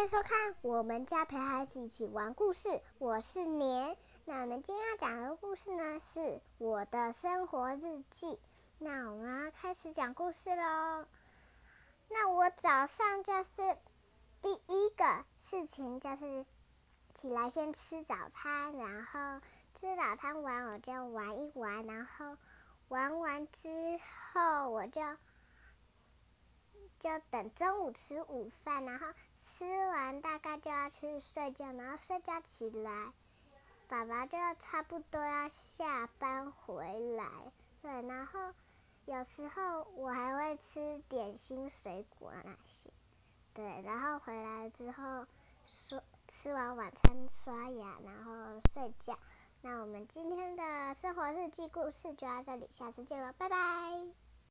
欢迎收看我们家陪孩子一起玩故事，我是年。那我们今天要讲的故事呢，是我的生活日记。那我们要开始讲故事喽。那我早上就是第一个事情就是起来先吃早餐，然后吃早餐完我就玩一玩，然后玩完之后我就。就等中午吃午饭，然后吃完大概就要去睡觉，然后睡觉起来，爸爸就要差不多要下班回来，对，然后有时候我还会吃点心、水果那些，对，然后回来之后刷吃完晚餐刷牙，然后睡觉。那我们今天的生活日记故事就到这里，下次见了，拜拜。